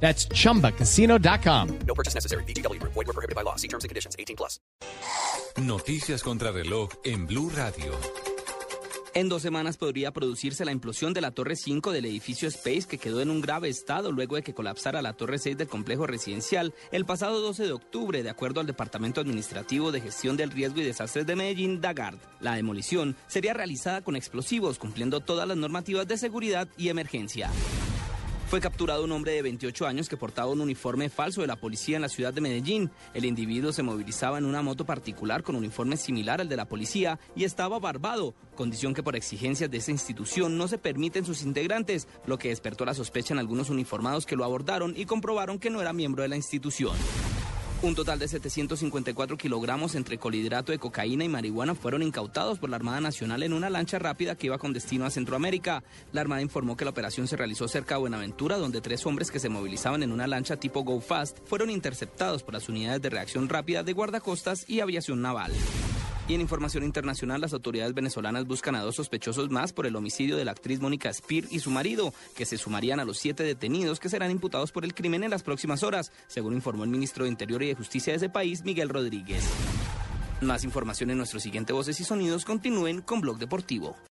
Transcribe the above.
That's chumbacasino.com. No purchase necessary. BGW. Void were prohibited by law. See terms and conditions. 18 plus. Noticias contra reloj en Blue Radio. En dos semanas podría producirse la implosión de la Torre 5 del edificio Space que quedó en un grave estado luego de que colapsara la Torre 6 del complejo residencial el pasado 12 de octubre, de acuerdo al Departamento Administrativo de Gestión del Riesgo y Desastres de Medellín, DAGARD. La demolición sería realizada con explosivos, cumpliendo todas las normativas de seguridad y emergencia. Fue capturado un hombre de 28 años que portaba un uniforme falso de la policía en la ciudad de Medellín. El individuo se movilizaba en una moto particular con un uniforme similar al de la policía y estaba barbado, condición que por exigencias de esa institución no se permiten sus integrantes, lo que despertó la sospecha en algunos uniformados que lo abordaron y comprobaron que no era miembro de la institución. Un total de 754 kilogramos entre colhidrato de cocaína y marihuana fueron incautados por la Armada Nacional en una lancha rápida que iba con destino a Centroamérica. La Armada informó que la operación se realizó cerca de Buenaventura, donde tres hombres que se movilizaban en una lancha tipo Go Fast fueron interceptados por las unidades de reacción rápida de guardacostas y aviación naval. Y en información internacional, las autoridades venezolanas buscan a dos sospechosos más por el homicidio de la actriz Mónica Spear y su marido, que se sumarían a los siete detenidos que serán imputados por el crimen en las próximas horas, según informó el ministro de Interior y de Justicia de ese país, Miguel Rodríguez. Más información en nuestro siguiente Voces y Sonidos. Continúen con Blog Deportivo.